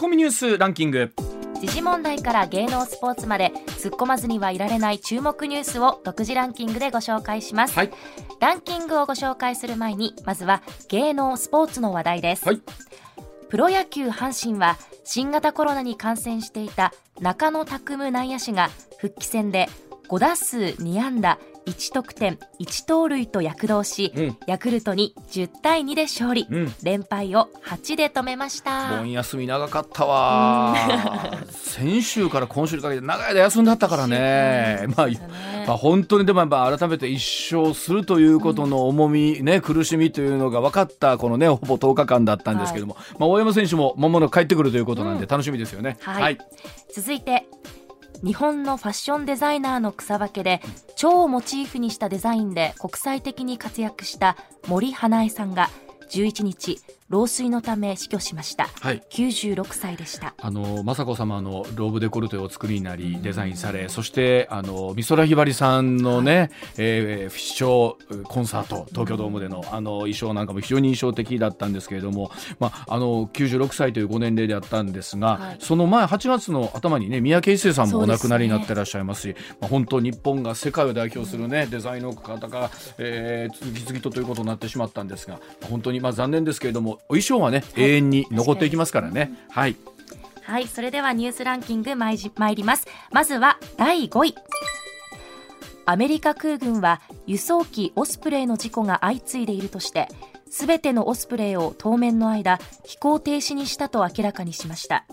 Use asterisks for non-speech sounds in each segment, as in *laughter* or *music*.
コミニュースランキング。時事問題から芸能スポーツまで突っ込まずにはいられない注目ニュースを独自ランキングでご紹介します、はい。ランキングをご紹介する前にまずは芸能スポーツの話題です、はい。プロ野球阪神は新型コロナに感染していた中野拓夢内野手が復帰戦で5打数2安打1得点1盗塁と躍動し、うん。ヤクルトに10対2で勝利、うん。連敗を8で止めました。盆休み長かったわ。*laughs* 先週から今週にかけて長い間休んだったからね。まあまあ、本当にでもやっぱ改めて一勝するということの重み、ね、苦しみというのが分かったこのねほぼ10日間だったんですけども、まあ、大山選手もまもなく帰ってくるということなんで楽しみですよね。はい。続いて日本のファッションデザイナーの草分けで蝶をモチーフにしたデザインで国際的に活躍した森花江さんが11日老衰のため死去しました。はい。96歳でした。あの雅子様のローブデコルテをお作りになりデザインされそしてあの美空ひばりさんのね、えー、フィッショーコンサート東京ドームでのあの衣装なんかも非常に印象的だったんですけれども、まあ、あの96歳というご年齢であったんですが、はい。その前8月の頭にね三宅一生さんもお亡くなりになってらっしゃいますしまあ、本当日本が世界を代表するねデザインの方が、えー次々とということになってしまったんですが本当にまあ残念ですけれどもお衣装はね、永遠に残っていきますからね。はい。はいそれではニュースランキング参り参ります。まずは第5位。アメリカ空軍は輸送機オスプレイの事故が相次いでいるとしてすべてのオスプレイを当面の間飛行停止にしたと明らかにしました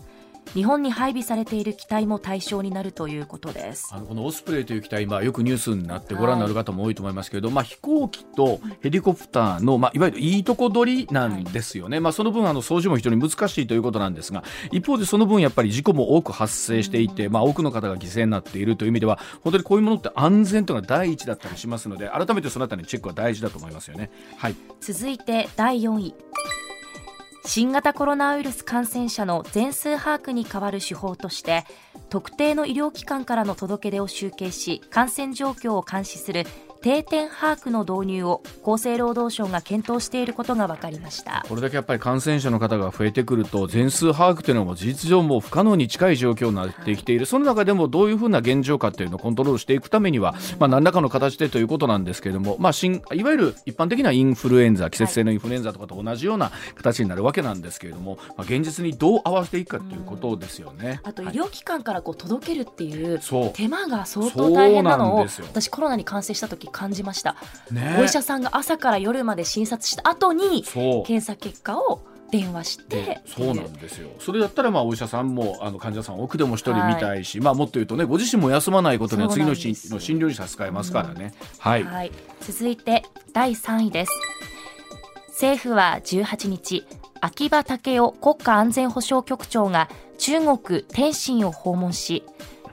日本に配備されている機体も対象になるということです。あのこのオスプレイという機体、まあ、よくニュースになってご覧になる方も多いと思いますけれど、まあ、飛行機とヘリコプターの、まあ、いわゆるいいとこ取りなんですよね、まあ、その分あの操縦も非常に難しいということなんですが一方でその分やっぱり事故も多く発生していて、まあ、多くの方が犠牲になっているという意味では本当にこういうものって安全というのが第一だったりしますので改めてそのあたりのチェックは大事だと思いますよね。はい。続いて第4位新型コロナウイルス感染者の全数把握に代わる手法として特定の医療機関からの届け出を集計し感染状況を監視する定点把握の導入を厚生労働省が検討していることが分かりました。これだけやっぱり感染者の方が増えてくると全数把握というのも事実上もう不可能に近い状況になってきている、その中でもどういうふうな現状かというのをコントロールしていくためには、まあ、何らかの形でということなんですけれども、まあ、新いわゆる一般的なインフルエンザ季節性のインフルエンザとかと同じような形になるわけなんですけれども、まあ、現実にどう合わせていくかということですよね。あと医はい療機関からこう届けるっていう手間が相当大変なのを私コロナに感染した時感じました、ね。お医者さんが朝から夜まで診察した後に検査結果を電話してでそうなんですよ。それだったらまあお医者さんもあの患者さん奥でも一人見たいし、まあ、もっと言うとねご自身も休まないことには次のしそうなんです。の診療室使えますからね。はい、はい、続いて第3位です。政府は18日秋葉武雄国家安全保障局長が中国天津を訪問し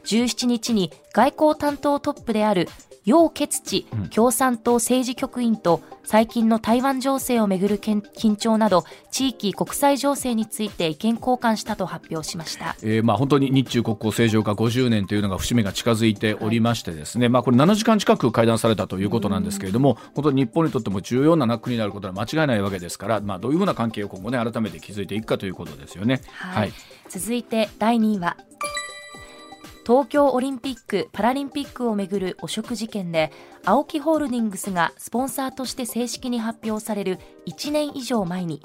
17日に外交担当トップである楊潔チうん。共産党政治局員と最近の台湾情勢をめぐる緊緊張など地域国際情勢について意見交換したと発表しました。えーまあ、本当に日中国交正常化50年というのが節目が近づいておりましてですね、まあ、これ7時間近く会談されたということなんですけれども本当に日本にとっても重要な国になることは間違いないわけですから、まあ、どういうふうな関係を今後ね改めて築いていくかということですよね。はい。続いて第2位は東京オリンピック・パラリンピックをめぐる汚職事件で AOKI ホールディングスがスポンサーとして正式に発表される1年以上前に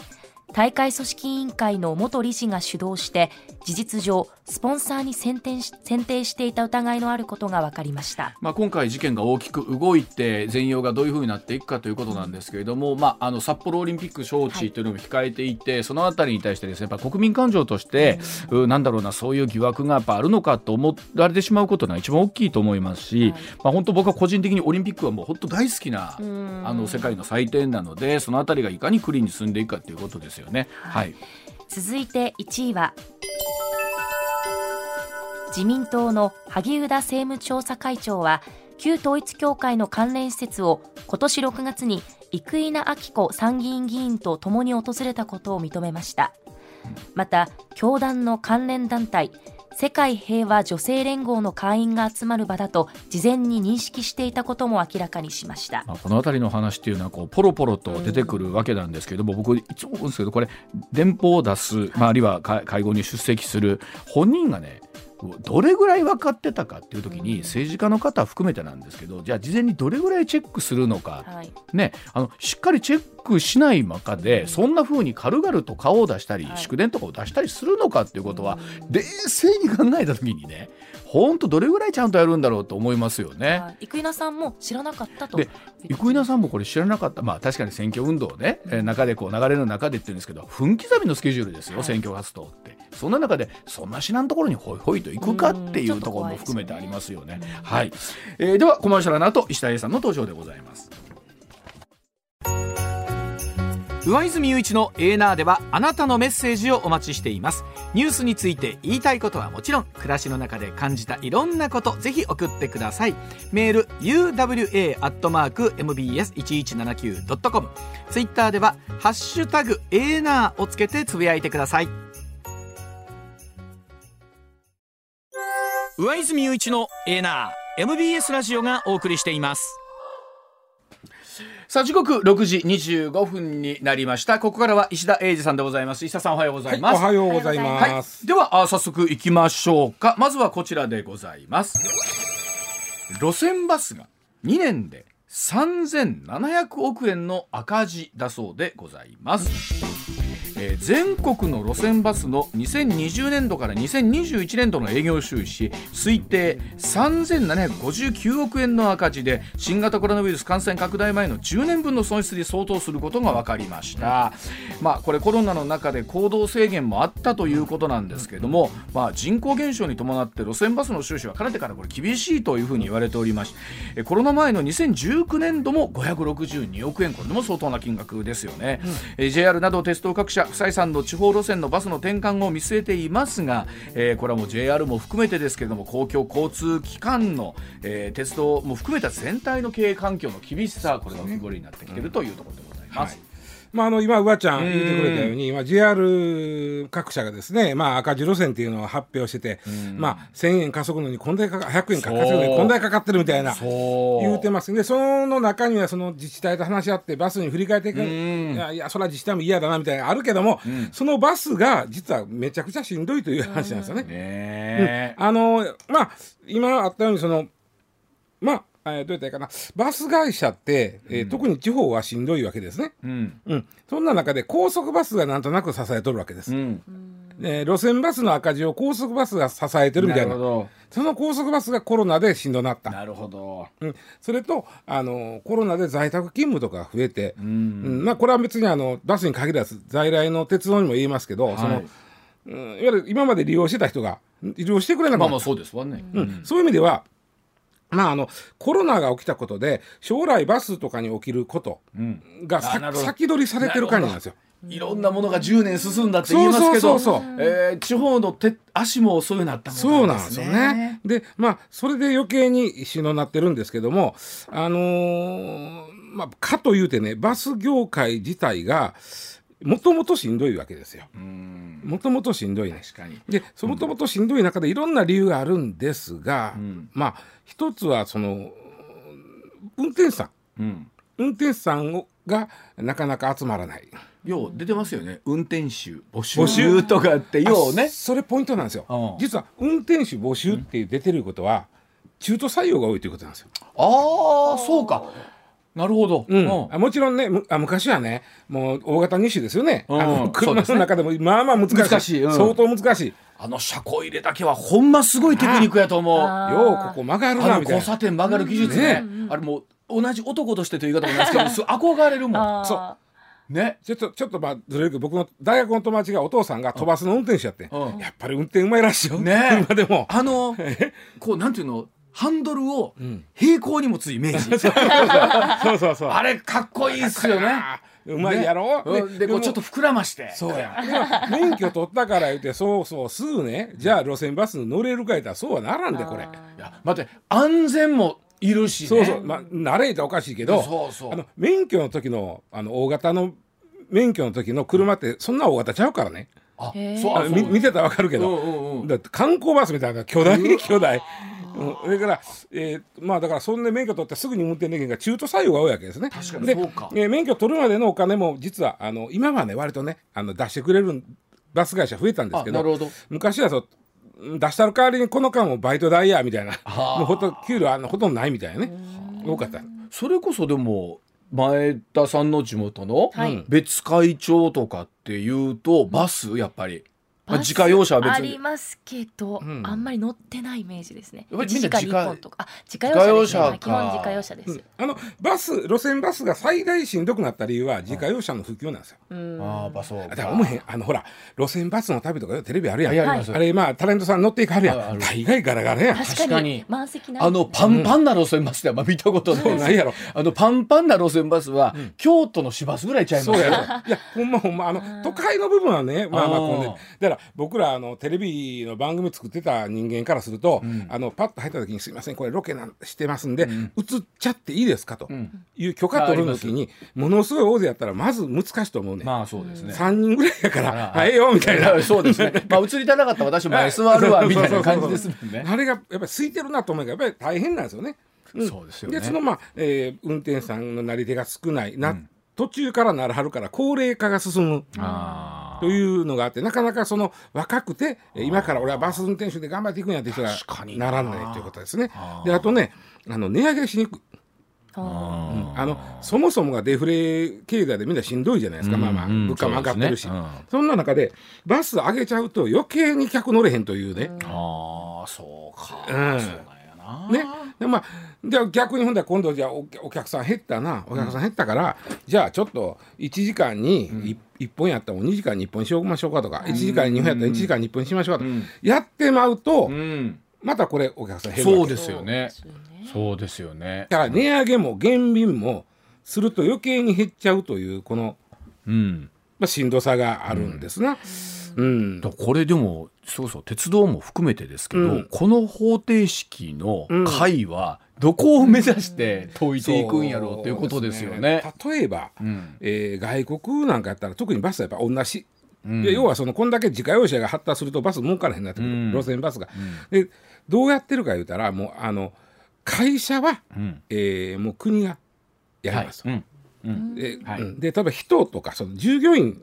大会組織委員会の元理事が主導して事実上スポンサーに選定し選定していた疑いのあることが分かりました。まあ、今回事件が大きく動いて全容がどういうふうになっていくかということなんですけれども、まあ、あの札幌オリンピック招致というのも控えていて、そのあたりに対してですねやっぱ国民感情として、うなんだろうなそういう疑惑がやっぱあるのかと思われてしまうことが一番大きいと思いますし、はい。まあ、本当僕は個人的にオリンピックはもう本当大好きなうん。あの世界の祭典なのでそのあたりがいかにクリーンに進んでいくかということですよね。ははい。い、続いて1位は自民党の萩生田政務調査会長は旧統一教会の関連施設を今年6月に生稲晃子参議院議員と共に訪れたことを認めました。また教団の関連団体世界平和女性連合の会員が集まる場だと事前に認識していたことも明らかにしました、まあ、この辺りの話っていうのはこうポロポロと出てくるわけなんですけれども、僕いつも思うんですけどこれ電報を出す、まあ、あるいは会会合に出席する本人がねどれぐらい分かってたかっていう時に政治家の方含めてなんですけどじゃあ事前にどれぐらいチェックするのか、はい。ね、あのしっかりチェックしない中でそんな風に軽々と顔を出したり、はい。祝電とかを出したりするのかっていうことは冷静に考えた時にね本当どれぐらいちゃんとやるんだろうと思いますよね。はい。生稲さんも知らなかったと。で生稲さんもこれ知らなかった、まあ、確かに選挙運動ね、えー中でこう流れの中でって言うんですけど分刻みのスケジュールですよ、はい。選挙活動ってそんな中でそんな知らんところにほいほいと行くかっていうところも含めてありますよね。はい。えーではコマーシャルの後石田 A さんの登場でございます。上泉雄一のエーナーではあなたのメッセージをお待ちしています。ニュースについて言いたいことはもちろん暮らしの中で感じたいろんなことぜひ送ってください。メール uwa.mbs1179.com ツイッターでは「ハッシュタグエーナー」をつけてつぶやいてください上泉雄一のエーナー MBS ラジオがお送りしています。さあ時刻6時25分になりました。ここからは石田英二さんでございます。石田さんおはようございます、おはようございはい。ます。ではあ早速行きましょうか。まずはこちらでございます。路線バスが2年で3700億円の赤字だそうでございます、えー全国の路線バスの2020年度から2021年度の営業収支推定3759億円の赤字で新型コロナウイルス感染拡大前の10年分の損失に相当することが分かりました、まあ、これコロナの中で行動制限もあったということなんですけれども、まあ、人口減少に伴って路線バスの収支はかねてからこれ厳しいというふうに言われておりましてえコロナ前の2019年度も562億円。これでも相当な金額ですよね、えー JR など鉄道各社不採算の地方路線のバスの転換を見据えていますが、えーこれはもう JR も含めてですけれども公共交通機関の、えー鉄道も含めた全体の経営環境の厳しさこれが浮き彫りになってきているというところでございます。まあ、あの今、うわちゃん言ってくれたように、まあ、JR 各社がですね、まあ、赤字路線っていうのを発表してて、まあ、1000円稼ぐのにこんだけかか、100円か稼ぐのにこんだけかかってるみたいな。言うてます。ね、その中にはその自治体と話し合ってバスに振り替えていく、ん。いやいや、それは自治体も嫌だなみたいなのあるけども、そのバスが実はめちゃくちゃしんどいという話なんですよね。ねあのまあ今あったようにそのまあえーどうやったらいいかな。バス会社って、えー特に地方はしんどいわけですね、うん。うん、そんな中で高速バスがなんとなく支えとるわけです、うん。えー路線バスの赤字を高速バスが支えてるみたいな。るほど。その高速バスがコロナでしんどなった、なるほど。うん、それとあのコロナで在宅勤務とかが増えて、ううん。んまあ、これは別にあのバスに限らず在来の鉄道にも言いますけど、そのはいうん、いわゆる今まで利用してた人が利用してくれなかった。まあまあそうですわね。うん、そういう意味では、まあ、あのコロナが起きたことで将来バスとかに起きることうん。がさあなるほど。先取りされてる感じなんですよ。いろんなものが10年進んだって言いますけど、地方の手足もそういうなったもそうなんですよね。でまあそれで余計にしのなってるんですけどもあのーまあかというてねバス業界自体がもともとしんどいわけですよ。うんもともとしんどいね。確かに。でそもともとしんどい中でいろんな理由があるんですが、んまあ一つはその運転手さんうん。運転手さんをがなかなか集まらない。よう出てますよね。運転手募集募集？とかってようねあ。それポイントなんですようん。実は運転手募集って出てることは、中途採用が多いということなんですよ。ああそうか。なるほど。うん。うん。あもちろんねむあ昔はねもう大型2種ですよね、うん。あの車の中でもまあまあ難しい。難しい。うん。相当難しい。あの車庫入れだけはほんますごいテクニックやと思う。ようここ曲がるなのみたいな。交差点曲がる技術ね。あれもう同じ男としてという言い方もないですけど、*laughs* す憧れるもん。そう。ね。ちょっとちょっとまあずれるけど僕の大学の友達がお父さんが飛ばすの運転手やって、うん。やっぱり運転うまいらしいよ、ね。今でも。あの *laughs* こうなんていうの？ハンドルをん。平行に持つイメージ。*laughs* そうそうそう。あれかっこいいっすよね。うまいやろ、ね。うん。でこうちょっと膨らまして。そうや。免許取ったから言ってそうそうすぐねじゃあ路線バスに乗れるか言ったらそうはならんでこれ。いや待って安全もいるしね。そうそう。まあ慣れたらおかしいけどそうそう。あの免許の時のあの大型の免許の時の車ってそんな大型ちゃうからね。あそう見てたらわかるけど、うんうんうん。だって観光バスみたいな巨大巨大。うん、それから、えーまあだからそんで免許取ってすぐに運転できへんから中途採用が多いわけですね。確かにでえー免許取るまでのお金も実はあの今はね割とねあの出してくれるバス会社増えたんですけどあなるほど。昔はそううん出したる代わりにこの間もバイト代やみたいな。はあもうほとんど給料あのほとんどないみたいなね。多かった。それこそでも前田さんの地元のはい。別会長とかっていうとバスやっぱり、まあ自家用車は別あにりますけど、うん。あんまり乗ってないイメージですね。やっぱりみんな1時自家間2本とか、あ、自家用車ですね。自家用車。か基本自家用車です。あのバス路線バスが最大しんどくなった理由は自家用車の普及なんですよ。うん。ああバスをだから思えへん。あのほら路線バスの旅とかテレビあるやん、はいあれまあタレントさん乗っていかはるやん。大概ガラガラやん。確確かに。かに。満席ないあのパンパンな路線バスではまあ見たことないないやろ。あのパンパンな路線バスは、京都の市バスぐらいちゃいますそうやろ。いやほんまほんまあの都会の部分はねまあまあこんでだから僕らあのテレビの番組作ってた人間からすると、あのパッと入った時に「すいませんこれロケなんしてますんで、映っちゃっていいですか?」という許可取る時にものすごい大勢やったらまず難しいと思うね、まあそうですね、3人ぐらいやからあら「はいよ」みたいな。*laughs* そうですね。まあ映りたなかったら私前座るわみたいな感じですもんね。あれがやっぱり空いてるなと思うからやっぱり大変なんですよね。んそうですよね。でそのまあ、えー運転手さんのなり手が少ないな、途中からならはるから高齢化が進む。あというのがあってなかなかその若くてえー。今から俺はバス運転手で頑張っていくんやって人が確かにな。ならないということですね。であとねあの値上げしにくい。ああのそもそもがデフレ経済でみんなしんどいじゃないですか、まあまあうんうん物価も上がってるし。そ,、そうですね。ん。な中でバス上げちゃうと余計に客乗れへんというね。ああそうか。うん。そうね、でまあで逆にほんで今度じゃあおお客さん減ったなお客さん減ったから、じゃあちょっと1時間に 1, 本やったら2時間に1本しようましょうかとか、1時間に2本やったら1時間に1本しましょうかとか、やってまうと、うん。またこれお客さん減るそうですよね。そうですよね。だから値上げも減便もすると余計に減っちゃうというこの、うん。まあ、しんどさがあるんですな。うん。だこれでもそうそう鉄道も含めてですけど、うん。この方程式の解はどこを目指して解いていくんやろうっていうことですよね。ね。例えば、うん。えー外国なんかやったら特にバスはやっぱ同じ、うん。で要はそのこんだけ自家用車が発達するとバス儲からへんなってくる、うん。路線バスが、でどうやってるか言うたらもうあの会社は、うん。えーもう国がやりますと、はい。うん。うん。で,、はい。うん。で例えば人とかその従業員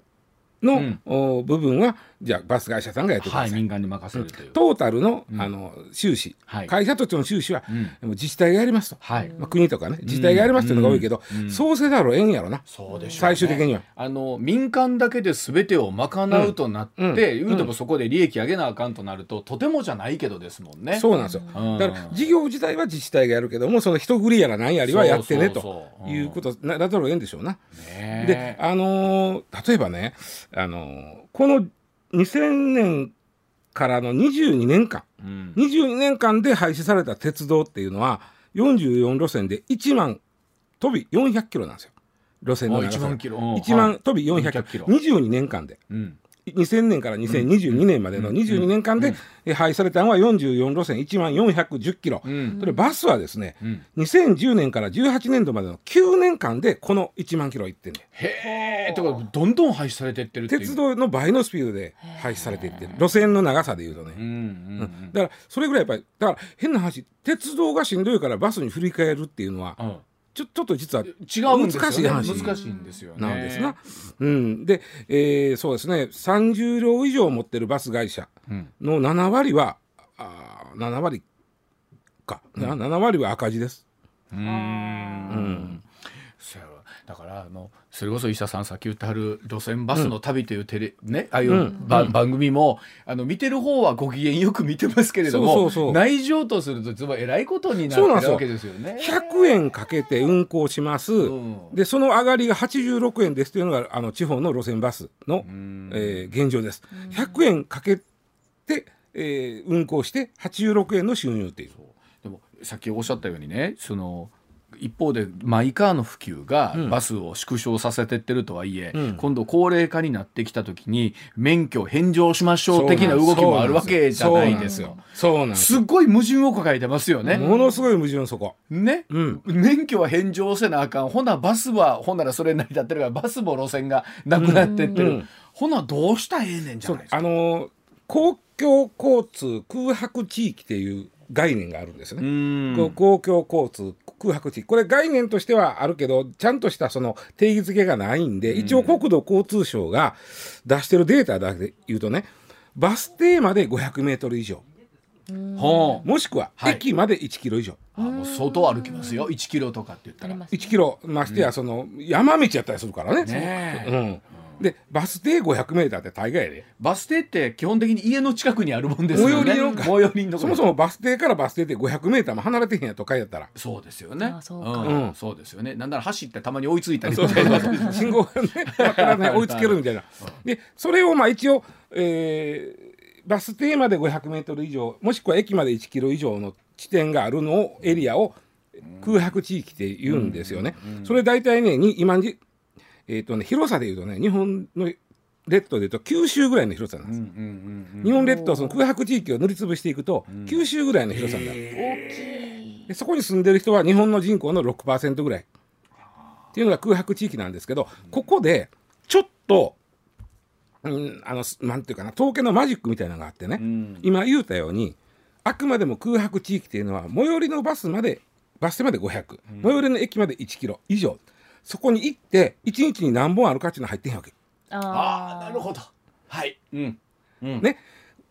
の、うん。お部分はじゃあバス会社さんがやってくだはい、さい、民間に任せるという。トータルの,、あの収支、はい。会社としての収支は、うん。自治体がやりますと、はい、まあ、国とかね自治体がやりますっていうのが多いけど、そうせざるをえんやろな。そうでしょうね。最終的には。あの民間だけで全てを賄うとなって、うん。うん。言うてもそこで利益上げなあかんとなるととてもじゃないけどですもんね。そうなんですよ。うん。だから事業自体は自治体がやるけども、その一振りやら何やりはやってねということななざるをえんでしょうな。ねで、あのー例えばね、あのーこの2000年からの22年間、うん22年間で廃止された鉄道っていうのは44路線で1万飛び400キロなんですよ。路線の長さあ1万キロ。うん1万はい飛び400 400キロ。22年間で。うん2000年から2022年までの22年間でえ廃止されたのは44路線1万410キロ、うん。それバスはですね、うん。2010年から18年度までの9年間でこの1万キロいってんねへえってことどんどん廃止されてってるっていう。鉄道の倍のスピードで廃止されていってる。路線の長さでいうとね、うんうんだからそれぐらいやっぱりだから変な話鉄道がしんどいからバスに振り替えるっていうのはうんうんちょちょっと実は違う難しい話。難しいんですよね。なんですな。うん、で、えーそうですね。30両以上持ってるバス会社うん。の7割はあー7割か、な7割は赤字です。うーん。そうやろだからあのそれこそ石田さんさっき言ってはる「路線バスの旅」というテレ、ねああいう、うん。ば番組もあの見てる方はご機嫌よく見てますけれどもそうそうそう。内情とするといつもえらいことになってるわけですよね。100円かけて運行します、ん。でその上がりが86円ですというのがあの地方の路線バスの、ん。えー現状です。100円かけて、えー運行して86円の収入っていう。でもさっきおっしゃったようにねその一方でマイカーの普及がうん。バスを縮小させてってるとはいえ、うん。今度高齢化になってきた時に免許返上しましょう的な動きもあるわけじゃないですよ。そうなんですすっごい矛盾を抱えてますよね。ものすごい矛盾そこ。ね、うん。免許は返上せなあかん。ほなバスはほんならそれ成り立ってるからバスも路線がなくなってってる、うんうんほなどうしたらええねんじゃないですか。あのー公共交通空白地域っていう概念があるんですね、公共交通空白地。域これ概念としてはあるけどちゃんとしたその定義づけがないんで、一応国土交通省が出してるデータだけで言うとねバス停まで500メートル以上。もしくははい。駅まで1キロ以上、あもう相当歩きますよ。1キロとかって言ったら。あります、1キロましてやその山道やったりするからね。ねえ。うん、でバス停500メーターって大概やで。バス停って基本的に家の近くにあるもんですよね。最寄りの最寄りのそもそもバス停からバス停って500メーターも離れてへんや都会やった。ら。そうですよね。あそうか。ん。うん。そうですよね。なんなら走ってたまに追いついたりとか。信号がねわからない追いつけるみたいな。でそれをまあ一応、えーバス停まで500メートル以上もしくは駅まで1キロ以上の地点があるのをエリアを空白地域って言うんですよね。それ大体ねに今に、えーとね、広さで言うとね日本の列島で言うと九州ぐらいの広さなんです。日本列島その空白地域を塗りつぶしていくと、九州ぐらいの広さになる。でそこに住んでる人は日本の人口の6%ぐらい。っていうのが空白地域なんですけどここでちょっと、うん、あのなんていうかな統計のマジックみたいなのがあってね、ん。今言うたようにあくまでも空白地域っていうのは最寄りのバスまでバス停まで500、最寄りの駅まで1キロ以上そこに行って1日に何本あるかっていうのは入ってへんわけ。ああなるほど。はい。うん。うん。ね、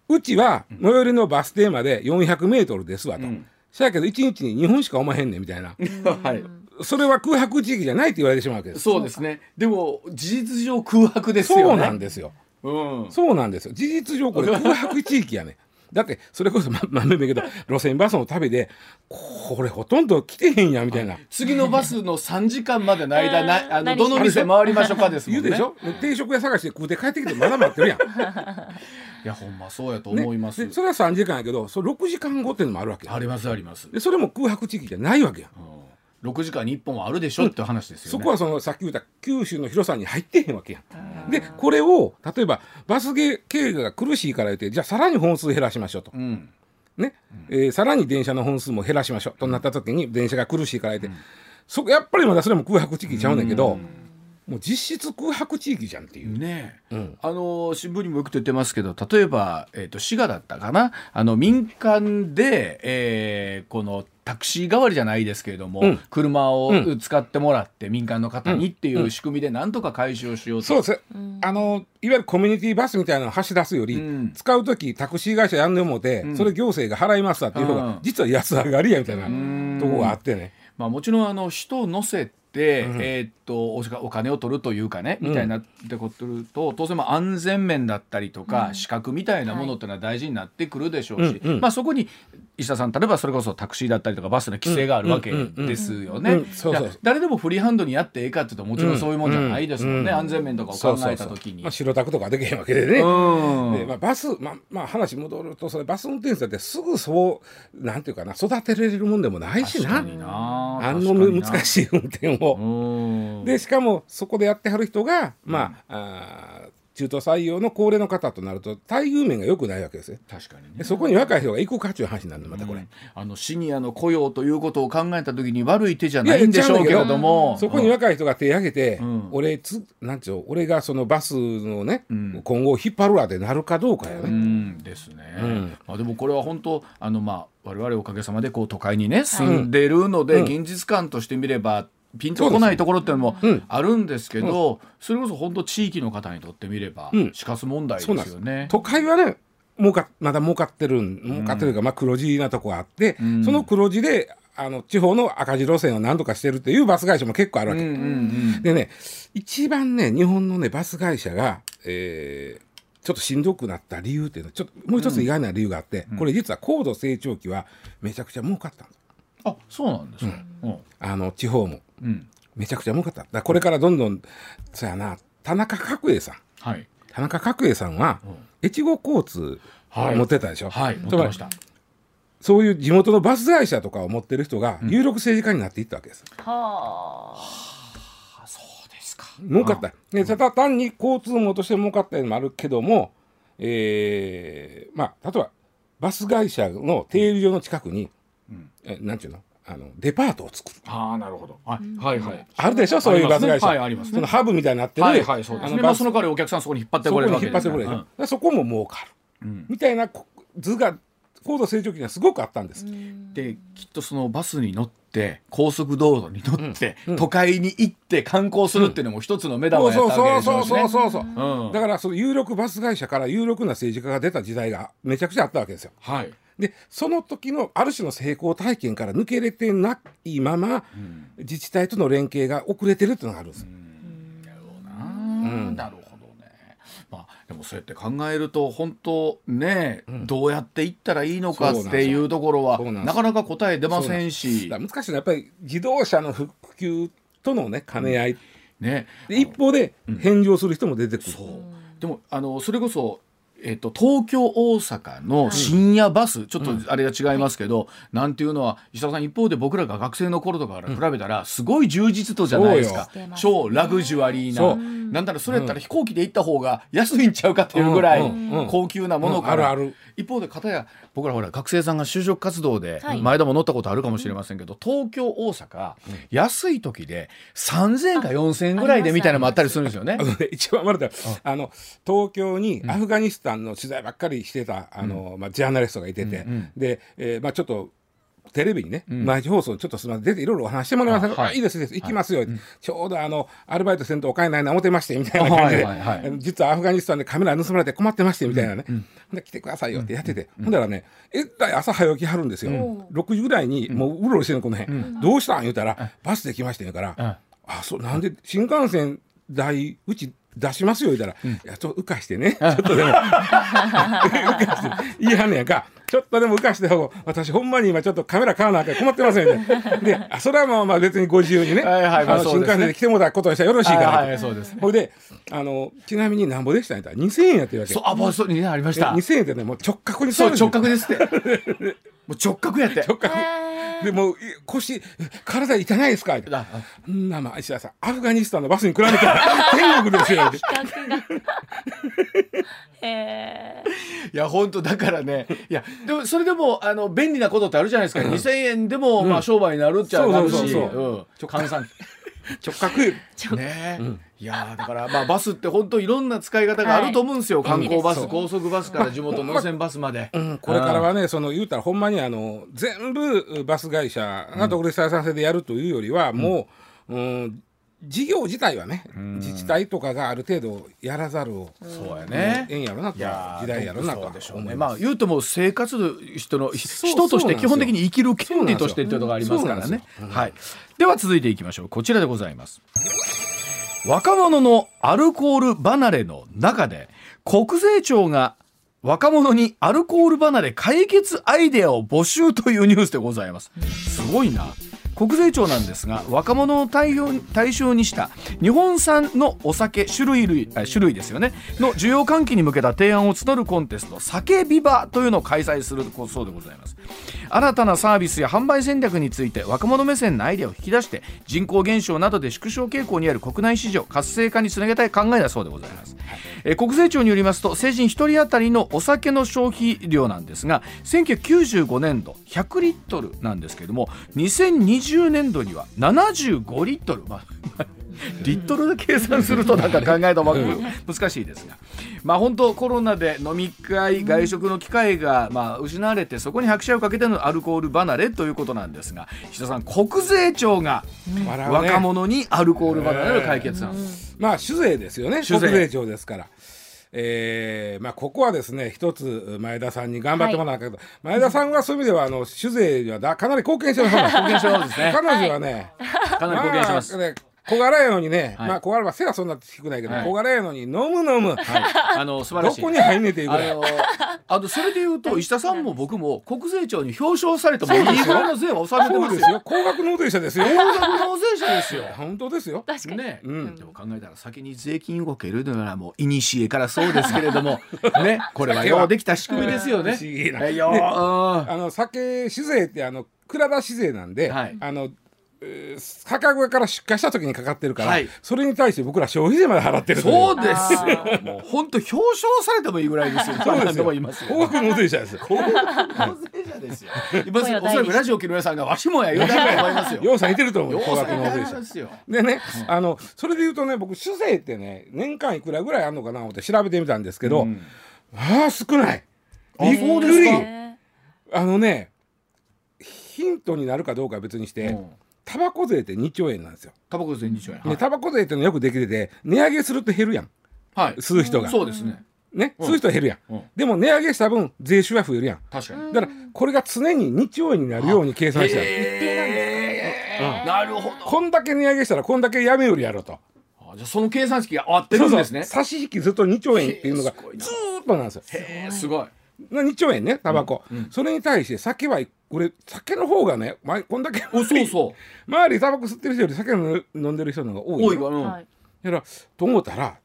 うちは最寄りのバス停まで400メートルですわと。うんそやけど1日に2本しかおまへんねんみたいな。*laughs* はい。それは空白地域じゃないって言われてしまうわけです。そうですね。でも事実上空白ですよね。そうなんですよ。うん。そうなんですよ。事実上これ空白地域やね。だってそれこそままめめけど路線バスの旅でこれほとんど来てへんやみたいな。次のバスの3時間までの間なあの何どの店回りましょうかですもんね。言うでしょ、定食屋探して食うて帰ってきてまだ待ってるやん。*laughs* いやほんまそうやとね思います。でそれは3時間やけどそれ6時間後っていうのもあるわけよありますあります。でそれも空白地域じゃないわけやん。うん6時間に1本はあるでしょって話ですよね。そこはそのさっき言った九州の広さに入ってへんわけやん。でこれを例えばバス経営が苦しいから言ってじゃあさらに本数減らしましょうと。うん。ねえーさらに電車の本数も減らしましょうとなった時に電車が苦しいから言って、そこやっぱりまだそれも空白地域ちゃうねんけど、もう実質空白地域じゃんっていう。ねえ、うん。あの新聞にもよく出てますけど例えば、えー、と滋賀だったかな？あの民間で、えーこのタクシー代わりじゃないですけれども、うん。車をう使ってもらって民間の方にっていう仕組みでなんとか解消しようと。そうです、あのいわゆるコミュニティバスみたいなのを走り出すより、うん。使う時タクシー会社やんでもて、それ行政が払いますわっていう方が、うん。実は安上がりやみたいなん。とこがあってね。まあ、もちろんあの人を乗せて、えーっとおお金を取るというかね、みたいなってことと当然まあ安全面だったりとか、資格みたいなものっていうのは大事になってくるでしょうし、うんうん。まあ、そこに石田さん例えばそれこそタクシーだったりとかバスの規制があるわけですようんね誰でもフリーハンドにやってええかっていうともちろんそういうもんじゃない。ですもんね、うん安全面とかを考えた時に。まあ、。白タクとかできへんわけでね。うん。でまあ、バス、まあまあ、話戻るとそれバス運転手だってすぐそうなんていうかな育てられるもんでもないしな。確かにな。あの難いしい運転を。う。ん。でしかもそこでやってはる人が、まああー中途採用の高齢の方となると待遇面が良くないわけですよ。確かにね。でそこに若い人が行くかっていう話になるのまたこれ。あのシニアの雇用ということを考えた時に悪い手じゃないんでしょうけれども。そこに若い人が手挙げて、ん。俺つなんちゅう俺がそのバスのね、ん。今後引っ張るわってなるかどうかようね。んですね、ん。まあ、でもこれは本当あのまあ我々おかげさまでこう都会にね住んでるので、うん。現実感としてみればピンとこないところっていうのもうんあるんですけど、それこそ本当地域の方にとってみればうん。死活問題ですすよね。都会はね儲かまだ儲かってるん儲かってるか、まあ、黒字なとこがあって、ん。その黒字であの地方の赤字路線を何とかしてるっていうバス会社も結構あるわけ。うんうんうん。でね一番ね日本のねバス会社が、えーちょっとしんどくなった理由っていうのはちょっともう一つ意外な理由があって、これ実は高度成長期はめちゃくちゃ儲かったんですあそうなんですね。うん。あの地方もうん。めちゃくちゃ儲かった。これからどんどんそうやな。田中角栄さん。はい。田中角栄さんは、越後交通はい。持ってたでしょ、はい。持っつまりてました。そういう地元のバス会社とかを持ってる人が有力政治家になっていったわけです。はあ。そうですか。儲かった。でただ単に交通網として儲かったのもあるけども、えーまあ例えばバス会社の停留所の近くに、えなんていうの？あのデパートを作る。ああなるほど。はいはいはい。あるでしょ？そういうバス会社。はいありますね。そのハブみたいになってる。はいはいそうですね。あのバスまあその代わりお客さんそこに引っ張ってそこれるわけ引っ張ってくれる。でしょ、だからそこも儲かる、みたいなこ図が高度成長期にはすごくあったんです、できっとそのバスに乗って高速道路に乗って、都会に行って観光するっていうのも一つの目玉そうやったそうそうわけですよねそうそうそう、うん。だからその有力バス会社から有力な政治家が出た時代がめちゃくちゃあったわけですよ。はいでその時のある種の成功体験から抜けれてないまま、自治体との連携が遅れてるっていうのがあるんです、うん。なるほどね。まあでもそうやって考えると本当ね、どうやっていったらいいのかっていうところはそうななかなか答え出ませんし。難しいのはやっぱり自動車の普及とのね兼ね合い、ね。で一方で返上する人も出てくる、でもあのそれこそ。えっと、東京大阪の深夜バス、ちょっとあれが違いますけど、なんていうのは石田さん一方で僕らが学生の頃とかから比べたらすごい充実度じゃないですか。そうよ。超ラグジュアリーななんだらそれやったら飛行機で行った方が安いんちゃうかっていうぐらいうん。うん。うん。高級なものから、うん。あるある一方で片や僕らほら学生さんが就職活動ではい。前田も乗ったことあるかもしれませんけど、東京大阪、安い時で3000円か4000円ぐらいでみたいなのもあったりするんですよね。一番まだあの東京にアフガニスタンの取材ばっかりしてた、あのまあ、ジャーナリストがいてて、で、えーまあ、ちょっとテレビにね、毎日放送ちょっとすみません出ていろいろお話してもらいませんか、あはい。あいいですいいです。行きますよ、ちょうどあのアルバイトせんとお金ないな思ってましてみたいな感じで、実はアフガニスタンでカメラ盗まれて困ってましてみたいなね、ほんで来てくださいよってやってて、ほんだらねえらい朝早起きはるんですよ、6時ぐらいにもううろうろしてるのこの辺、どうしたん？言うたら、バスで来ましてんから、うん。あそうなんで新幹線代うち出しますよ言うたら、いやちょっと浮かしてね。*laughs* ちょっとでも。*laughs* 浮かして。言いはんねやんか。ちょっとでも浮かしてほ私ほんまに今ちょっとカメラ買わなあかん。困ってませんね。であそれはまあまあ別にご自由にね,、はいはいまああの新幹線で来てもらったことにしたらよろしいから、はいはいそうですほいであのちなみになんぼでしたんやった？ら2000円やってるわけそうあもうそうにねありました。2000円ってね。もう直角にそう座るんですよ。直角ですって。*laughs* もう直角やって。直角でも腰体痛ないですか？ってなまあ石田さんアフガニスタンのバスに比べたら *laughs* 天国ですよ。いや本当だからね。いやでもそれでもあの便利なことってあるじゃないですか、2000円でも、まあ商売になるっちゃなるし。そうそうん。換算直角。ねいやーだからまあバスって本当いろんな使い方があると思うんですよ、観光バス、高速バスから地元の路線バスまで、うんこれからはねその言うたらほんまにあの全部バス会社が独立採算制でやるというよりは、もう、うん、事業自体はね、自治体とかがある程度やらざるをそうやね。ええんやろなと時代やろなとでしょうね。まあ言うても生活の人のう人として基本的に生きる権利としてっていうのがありますからね。はい。では続いていきましょう。こちらでございます若者のアルコール離れの中で国税庁が若者にアルコール離れ解決アイデアを募集というニュースでございます。すごいな。国税庁なんですが若者を対象対象にした日本産のお酒種類類あ種類ですよね。の需要喚起に向けた提案を募るコンテスト酒ビバというのを開催するそうでございます。新たなサービスや販売戦略について若者目線のアイデアを引き出して人口減少などで縮小傾向にある国内市場活性化につなげたい考えだそうでございます、えー国税庁によりますと成人1人当たりのお酒の消費量なんですが1995年度100リットルなんですけども2020年度には75リットル、まあ *laughs* リットルで計算するとなんか考えたま難しいですが、まあ本当コロナで飲み会外食の機会がまあ失われてそこに拍車をかけてのアルコール離れということなんですが石田さん国税庁が若者にアルコール離れの解決案、まあ酒税ですよね。国税庁ですから。えーまあ、ここはですね一つ前田さんに頑張ってもらわなきゃけど、前田さんはそういう意味ではあの酒税にはだかなり貢献してます *laughs* 貢献してますね。彼女はね、かなり貢献してます、あね小柄やのにね、はい。まあ小柄は背はそんな低くないけど、はい。小柄やのに飲む飲む、はい、あの *laughs* 素晴どらしい。こに入んねえていうぐあらい。のあのそれで言うと *laughs* 石田さんも僕も国税庁に表彰されてもいいぐらいの税は納めてそうますよ。ですよ。高額納税者ですよ。高額納税者ですよ。*laughs* 本当ですよ。確かに、ね、うん。でも考えたら先に税金動けるのはもう古からそうですけれどもね。これはようできた仕組みですよね。不思議なえあの酒酒税ってあの蔵出し税なんで、はい。あのえー酒蔵から出荷した時にかかってるから、はいそれに対して僕ら消費税まで払ってるそうですよ。もう本当表彰されてもいいぐらいですよ。そうですよ。高額納税者ですよ高額納税者ですよ。今おそらくラジオを聞く皆さんがわしもや言うと思いますよ。ようさんいてると思う高額納税者ますよ。でね、あのそれで言うとね僕酒税ってね年間いくらぐらいあるのかな思って調べてみたんですけど、うんああ少ないあびっくりあのねヒントになるかどうかは別にして、うんタバコ税って2兆円なんですよ。タバコ税2兆円。はね、いタバコ税ってのはよくできてて値上げすると減るやんはい。吸う人が、そうですね。ね、うん吸う人は減るやん、うんでも値上げした分税収は増えるやん確かに。だからこれが常に2兆円になるように計算してある定なんなるほど。こんだけ値上げしたらこんだけやめよりやろうとあじゃあその計算式が合ってるんですね。差し引きずっと2兆円っていうのがずーっとなんですよへえすごい。2兆円ねタバコ、うん。うんそれに対して酒はこれ酒の方がねまこんだけおそうそう。周りタバコ吸ってる人より酒飲んでる人の方が多いの多いが、うん。はい。だからと思ったら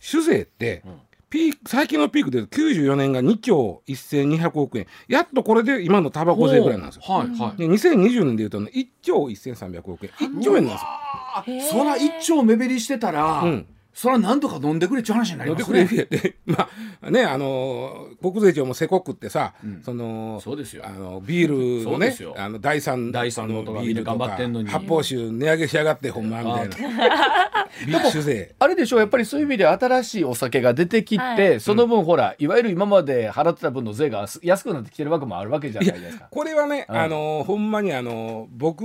酒税って、ん。ピーク最近のピークで94年が2兆1200億円。やっとこれで今のタバコ税ぐらいなんですよ。はいはい。で2020年でいうと、ね、1兆1300億円。1兆円なんですよ。あへー。そら一丁目減りしてたら、うんそらなんとか飲んでくれっちゅう話になり飲んまですくれ *laughs* ね。でまあねあのー国税庁もせこくってさ、うん。そのそうですよ。あのビールのねあの第三第三のとかみんな頑張ってんのに。発泡酒値上げしやがってほんまみたいな。*laughs* ビール酒税。あれでしょうやっぱりそういう意味で新しいお酒が出てきて、はい。その分ほらいわゆる今まで払ってた分の税が安くなってきてるわけもあるわけじゃないですか。これはね、うん。あのほんまにあの僕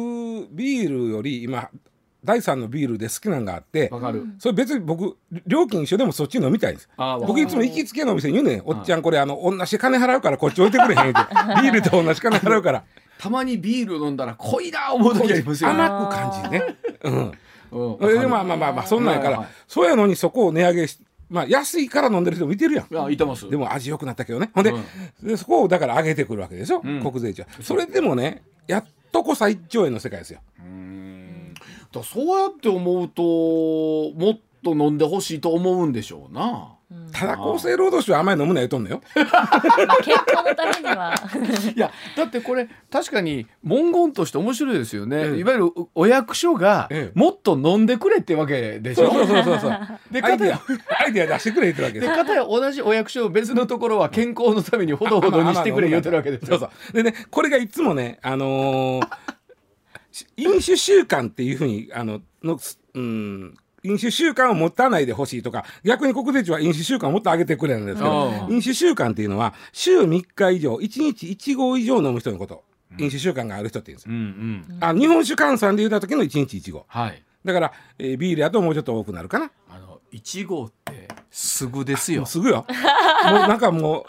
ビールより今第三のビールで好きなのがあってわかる。それ別に僕料金一緒でもそっち飲みたいんです僕いつも行きつけのお店に言うねん。おっちゃんこれあの同じ金払うからこっち置いてくれへんって。*laughs* ビールと同じ金払うから。たまにビール飲んだら濃いな思う時ありますよね。甘く感じね。うん。うん。でまあまあまあまあそんなんやから、はいはいそうやのにそこを値上げしまあ安いから飲んでる人もいてるやん。いてます。でも味良くなったけどね。ほんで,、うん。でそこをだから上げてくるわけでしょ、うん。国税庁。それでもねやっとこさ1兆円の世界ですよ。うんだそうやって思うともっと飲んでほしいと思うんでしょうな。ただ厚生労働省はあんまり飲むな言うとんのよ。まあ健康のためには。*laughs* いやだってこれ確かに文言として面白いですよね、ええいわゆるお役所がええ。もっと飲んでくれってわけでしょ、そうそうそうそうそう。*laughs* でアイデア片やアイデア出してくれ言ってるわけでです片や同じお役所別のところは健康のためにほどほどにしてくれ言うてるわけですよ。そうそう。でねこれがいつもねあのーし飲酒習慣っていうふうにあののうん飲酒習慣を持たないでほしいとか逆に国税庁は飲酒習慣をもっと上げてくれるんですけど飲酒習慣っていうのは週3日以上1日1合以上飲む人のこと。飲酒習慣がある人って言うんですよ。うんうん。あ日本酒換算で言った時の1日1合はい。だから、えービールやともうちょっと多くなるかな。あの1号ってすぐですよ。すぐよ。もうなんかも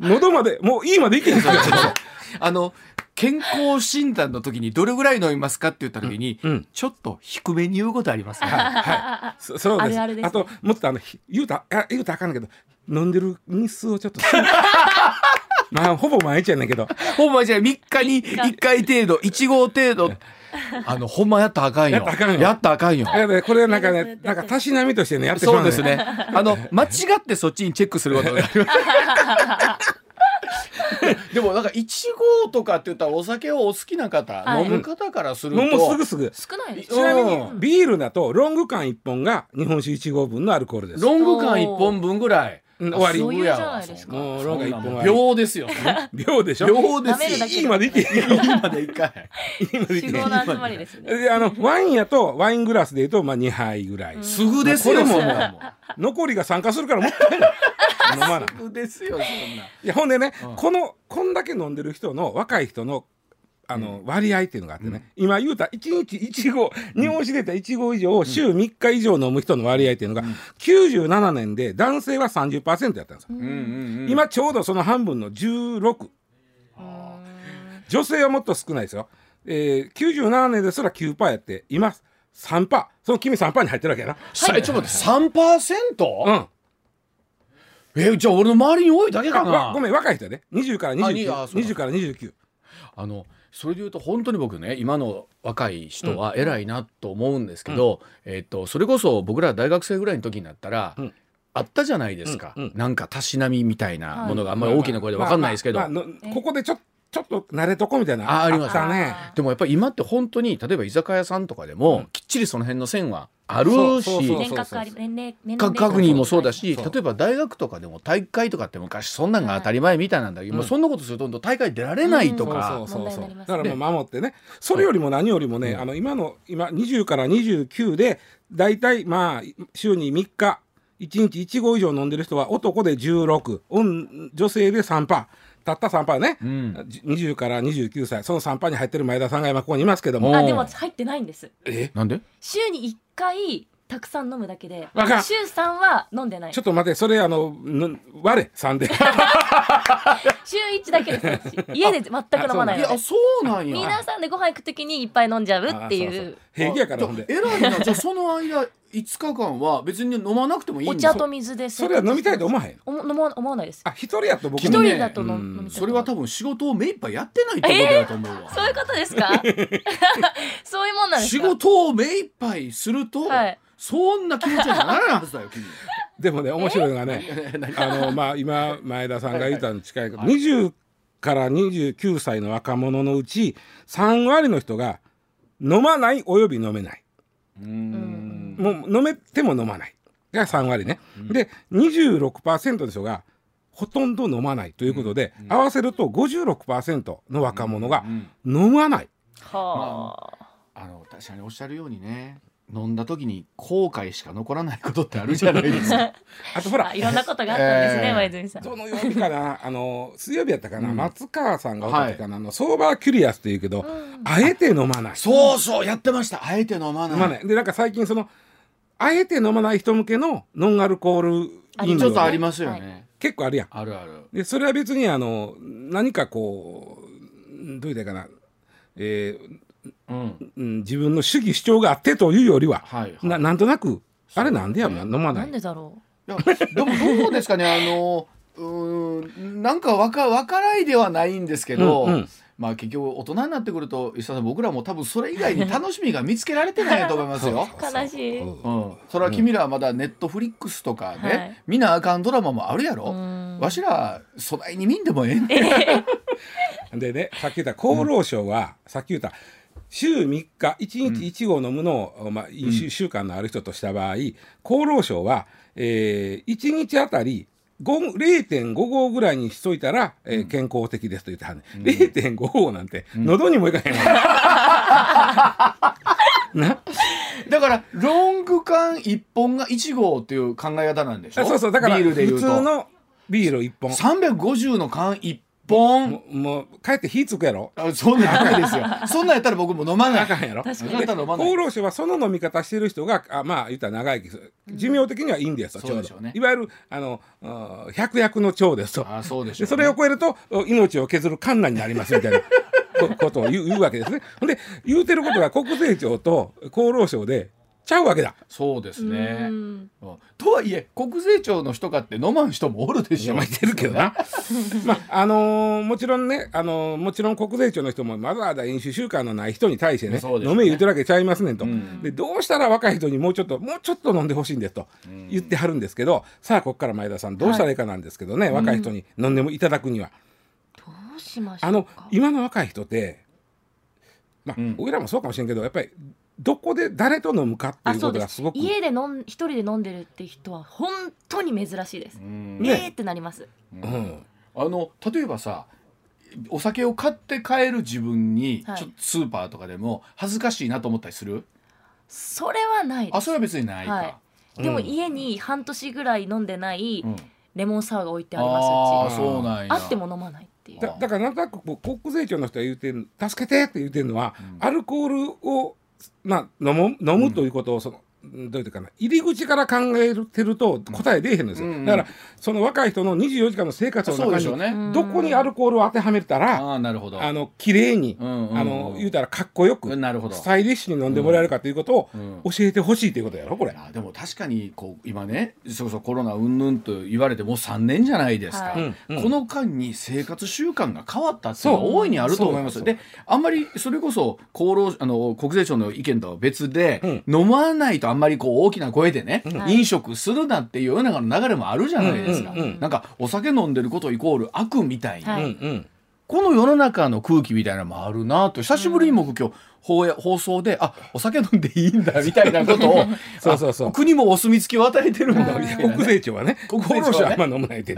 う喉までもういいまでいけへんすよ *laughs* あの健康診断の時にどれぐらい飲みますかって言った時に、うんちょっと低めに言うことありますね、*laughs* はい、そそうです。あるあるですね。ともっとあのひ言うたあ言うたらあかんねんけど飲んでる日数をちょっと *laughs* まあほぼ毎日やねんけど。ほんまじゃあ3日に1回程度1号程度。あのほんまやったらあかんよ。やったらあかんよ。やったらあかんよ。だからこれはなんかねなんかたしなみとしてねやってしまうそうですね。あの間違ってそっちにチェックすることがあります。*laughs* *laughs* でもなんか1号とかって言ったらお酒をお好きな方、はい。飲む方からすると飲むすぐすぐ。少ないです。ちなみにうん。ビールだとロング缶1本が日本酒1合分のアルコールです。ロング缶1本分ぐらい。うん終わり。そういうじゃないですか。もうロング1本はは秒ですよ。*laughs* 秒でしょ？秒で舐めるだけすよ。いいまでいけ今で一回。いいまでいけへん。酒豪の集まりですね。であのワインやとワイングラスでいうとまあ2杯ぐらい、すぐですよ。残りが参加するからもったいない飲まなですよそんな。いやほんでね、うん。このこんだけ飲んでる人の若い人のあの、割合っていうのがあってね、今言うた1日1合日本酒でた1合以上、週3日以上飲む人の割合っていうのが、97年で男性は30%やったんですよ、うんうんうん。今ちょうどその半分の16女性はもっと少ないですよ、えー、97年ですら9%やって今3パー。その君3パーに入ってるわけやな。さえちょっと待って3%、うんえじゃあ俺の周りに多いだけかな？ごめん若い人やで。20からあにあ29そうだ20から29あのそれで言うと本当に僕ね今の若い人は偉いなと思うんですけど、えっとそれこそ僕ら大学生ぐらいの時になったら、うん。あったじゃないですか、うんうん。なんかたしなみみたいなものがあんまり大きな声で分かんないですけど、ここでちょちょっと慣れとこみたいな。ああります。ったね。でもやっぱり今って本当に例えば居酒屋さんとかでも、うん。きっちりその辺の線はあるしそうそうそう年額あり年齢年価齢格にもそうだし例えば大学とかでも大会とかって昔そんなんが当たり前みたいなんだけど、そんなことすると大会出られないとか、だからもう守ってね。それよりも何よりもね、あの今の今20から29で大体まあ週に3日1日1合以上飲んでる人は男で16女女性で3パーたった3パーね、うん。じ20から29歳その3パーに入ってる前田さんが今ここにいますけども。おあでも入ってないんです。え？なんで？週に1回たくさん飲むだけで週3は飲んでない。ちょっと待ってそれあのぬ割れ3で。*laughs* 週1だけです。私家で全く飲まないいやそうなんや。皆さんでご飯行くときにいっぱい飲んじゃうっていう。そうう。平気やからほんで。えらいな。じゃあその間5日間は別に飲まなくてもいいお茶と水でそれは飲みたいと思わへん？おも飲ま思わないです。あ一人やと僕一人だと飲うん。飲みたいそれは多分仕事を目いっぱいやってないってことだと思うわ、*laughs* そういうことですか？*laughs* そういうもんなんです仕か事を目いっぱいすると、はい。そんな気持ちにならないはずだよ君。*laughs* でもね面白いのがね何あのまあ今前田さんが言ったのに近いけど、20から29歳の若者のうち3割の人が飲まないおよび飲めない。うんもう飲めても飲まない。が3割ね、で26%の人がほとんど飲まないということで、合わせると56%の若者が飲まない、はああの確かにおっしゃるようにね飲んだ時に後悔しか残らないことってあるじゃないですか。*laughs* あとほらあいろんなことがあったんですね、えー。前泉さん。どの曜日かなあの水曜日やったかな、うん。松川さんがおった時かな、あのソーバーキュリアスっていうけど、ん。あえて飲まない。そうそうやってました。あえて飲まない。飲まない。でなんか最近そのあえて飲まない人向けのノンアルコール飲料、ちょっとありね、ますよね、結構あるやん。あるある。でそれは別にあの何かこうどう言ったかな、えーうん。うん、自分の主義主張があってというよりは、はいはい。ななんとなくあれなんでやろな飲まなないんでだろいやでもどうですかねあのうーんなんかわかわからいではないんですけど、うんうん。まあ結局大人になってくると石田さん僕らも多分それ以外に楽しみが見つけられてないと思いますよ。う *laughs* 悲しい、うん。うん、それは君らはまだネットフリックスとかね、はい。見なあかんドラマもあるやうろ、ん。わしらそないに見んでもええん。で *laughs* でねさっき言った厚労省は、さっき言った週3日1日1合飲むのを、まあ、飲酒習慣のある人とした場合、厚労省は、えー、1日あたり5 0.5合ぐらいにしといたら、えー健康的ですと言ってはんね、ん、0.5合なんて喉にもいかへんわ、*laughs* な。だからロング缶1本が1合っていう考え方なんでしょ？そうそう。だからビールで言普うと。通のビール1本。350の缶1本もうもう帰って火つくやろ？あそんなん。ダメですよそんなんやったら僕も飲まない。あかんやろ。確かに。あなた飲まない。厚労省はその飲み方してる人があまあ言ったら長生きする。寿命的にはいいんですと、ちょうどそうでしょうねいわゆるあのあ百薬の長ですと。あそうでしょうね。でそれを超えるとお命を削るカンナになりますみたいな。*laughs* こことを言う言うわけですね。ほんで言うてることが国税庁と厚労省でちゃうわけだ。そうですね。うん。うんとはいえ国税庁の人かって飲まん人もおるでしょ。いやまあ言ってるけどな。*laughs* まああのーもちろんね、あのーもちろん国税庁の人もわざわざ飲酒習慣のない人に対してねね。飲め言うてるわけちゃいますねんと、ん。でどうしたら若い人にもうちょっともうちょっと飲んでほしいんですと言ってはるんですけど、さあここから前田さんどうしたらいいかなんですけどね、若い人に飲んでもいただくには、どうしましょあの今の若い人ってまあ、うん。俺らもそうかもしれんけどやっぱりどこで誰と飲むかっていうことがすごく家で飲ん一人で飲んでるって人は本当に珍しいです、うん。ねえーってなります。うん。あの例えばさお酒を買って帰る自分に、はい。ちょっとスーパーとかでも恥ずかしいなと思ったりする？それはないです。あそれは別にないか、はい。でもうん家に半年ぐらい飲んでないうん。レモンサワーが置いてありますああうちそうなんや。あっても飲まないっていう。だだからなんとなくこう国税庁の人が言うてん助けてって言うてるのは、アルコールを、まあ、飲む飲むということをその、どういうかな入り口から考えてると答え出えへんのですよ、うんうん。だからその若い人の24時間の生活のそう中にでしょうね。どこにアルコールを当てはめたらああなるほど。あの綺麗に、うんうんうんあの言うたらかっこよくなるほど。スタイリッシュに飲んでもらえるかということをうん。教えてほしいということやろこれ。あでも確かにこう今ねそうそうコロナうんぬんと言われてもう3年じゃないですか、はい。うんうん。この間に生活習慣が変わったっていうのはそう大いにあると思います。であんまりそれこそ厚労あの国税庁の意見とは別で、う飲まないとあんまりこう大きな声でね、はい。飲食するなっていう世の中の流れもあるじゃないですか、うんうんうん。なんかお酒飲んでることイコール悪みたいな、はいうんうんこの世の中の空気みたいなのもあるなと久しぶりに僕今日放や放送であお酒飲んでいいんだ *laughs* みたいなことをそう。そうそうあ国もお墨付きを与えてるんだみたいなね、国税庁はね。国税庁はあんま飲まないって *laughs* っ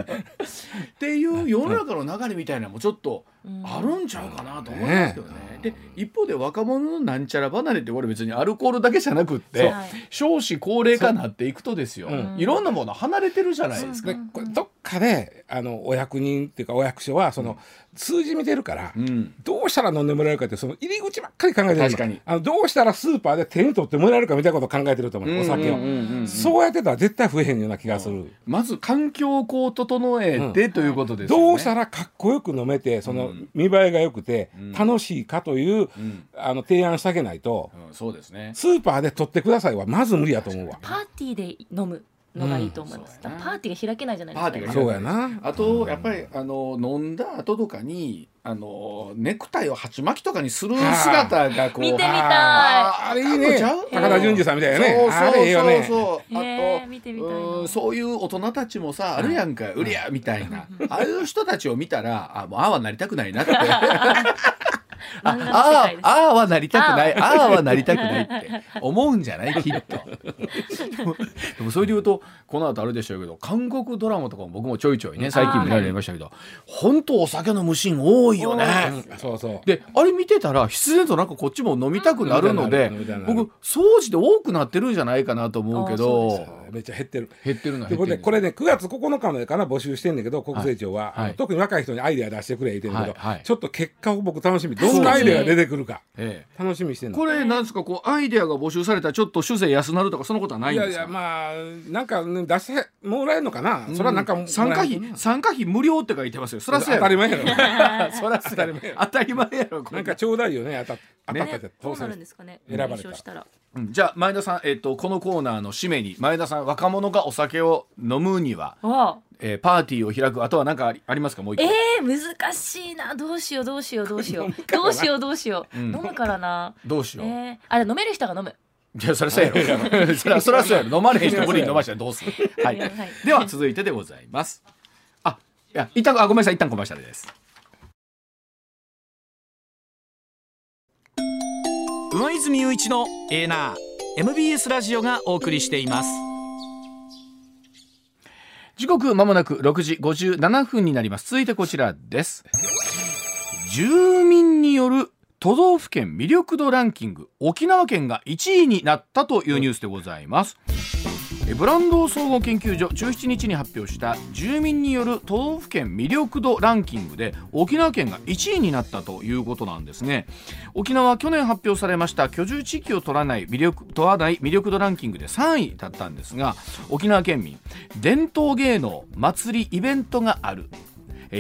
ていう世の中の流れみたいなのもちょっとあるんちゃうかなと思いますけどね。で一方で若者のなんちゃら離れってこれ別にアルコールだけじゃなくってはい少子高齢化になっていくとですよ、うん。いろんなもの離れてるじゃないですか。でこれどっかであのお役人っていうかお役所はその数字見てるから、うん。どうしたら飲んでもらえるかってその入り口ばっかり考えてるの。確かに。あのどうしたらスーパーで手に取ってもらえるかみたいなことを考えてると思う、お酒を、うんうんうん。うんそうやってたら絶対増えへんような気がする、まず環境をこう整えてということですよね。どうしたらかっこよく飲めてその見栄えが良くて楽しいかという、あの提案してあげないとうん。そうですね。スーパーで取ってくださいはまず無理やと思うわ。パーティーで飲むのがいいと思います、うん。パーティーが開けないじゃないですかパーティーがそうやな。あとやっぱりあの飲んだ後とかにあのネクタイを鉢巻きとかにする姿がこう見てみたい。ああれいいね。高田純次さんみたいなね。そうそうあれええよね。そうそうあと、見てみたいそういう大人たちもさあるやんか、うりゃみたいなああいう人たちを見たらあもうああはなりたくないなって *laughs* あああああはなりたくない。ああはなりたくないって思うんじゃない？*laughs* きっと。*laughs* でもそれで言うとこの後あるでしょうけど韓国ドラマとかも僕もちょいちょいね最近見られましたけど本当お酒飲むシーン多いよね。うんそうそう。であれ見てたら必然となんかこっちも飲みたくなるので僕掃除で多くなってるんじゃないかなと思うけどめっちゃ減ってる。減ってるの減ってることでこれね9月9日までかな募集してんだけど国税庁は、特に若い人にアイデア出してくれ言ってんだけど、はいはい。ちょっと結果を僕楽しみどんなアイデアが出てくるかええ楽しみにしてんの。これなんですかこうアイデアが募集されたらちょっと主税安なるとかそんなことはないいやいんですか？やまあなんか、ね、出してもらえるのかな、それはなんか参加費参加費無料って書いてますよ。そら当そうやろ。たり前やろ。*laughs* そらそうやろ。当たり前やろ。なんかちょうだいよね当た当たったねってどうなるん当選です。かね選ばれた。ら。うん。じゃあ前田さん、えっとこのコーナーの締めに前田さん若者がお酒を飲むには、えーパーティーを開くあとは何かありありますか？もう一個えー、難しいな。どうしようどうしようどうしよう。どうしよう *laughs* どうしよう、うん。飲むからな。どうしよう、えー、あれ飲める人が飲む。いやそれそうやろ。*laughs* *laughs* それはそれはそうやろ。飲まれへん人無理に飲ましたらどうする？はい、はい。では続いてでございます。あいや一旦あごめんなさい。一旦コマーシャルです上泉雄一のエーナー MBS ラジオがお送りしています。時刻まもなく6時57分になります。続いてこちらです。住民による都道府県魅力度ランキング沖縄県が1位になったというニュースでございます。ブランド総合研究所17日に発表した住民による都道府県魅力度ランキングで沖縄県が1位になったということなんですね。沖縄は去年発表されました居住地域を取らない魅力問わない魅力度ランキングで3位だったんですが沖縄県民伝統芸能祭りイベントがある。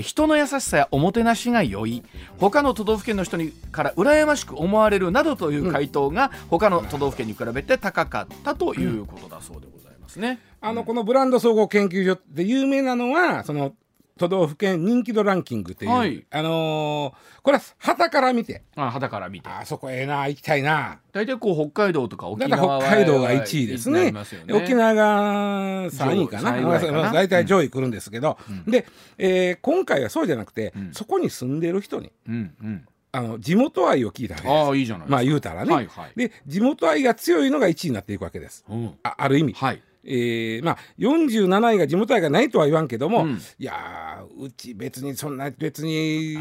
人の優しさやおもてなしが良い。他の都道府県の人にから羨ましく思われるなどという回答が他の都道府県に比べて高かったということだそうでございますね。あのこのブランド総合研究所で有名なのはその都道府県人気度ランキングっていう、はい。あのーこれは旗から見て。あ肌から見て。あそこええな行きたいな。大体こう北海道とか沖縄は北海道が1位ですね。ね。沖縄が3位かな。上位3位ぐらいかなまあ大体上位来るんですけど、で、えー今回はそうじゃなくて、ん。そこに住んでる人にうんうん。あの地元愛を聞いたわけです。ああいいじゃないまあ言うたらね、はいはい。で地元愛が強いのが1位になっていくわけです。うん。あある意味、はいえーまあ47位が地元愛がないとは言わんけども、うん。いやーうち別にそんな別に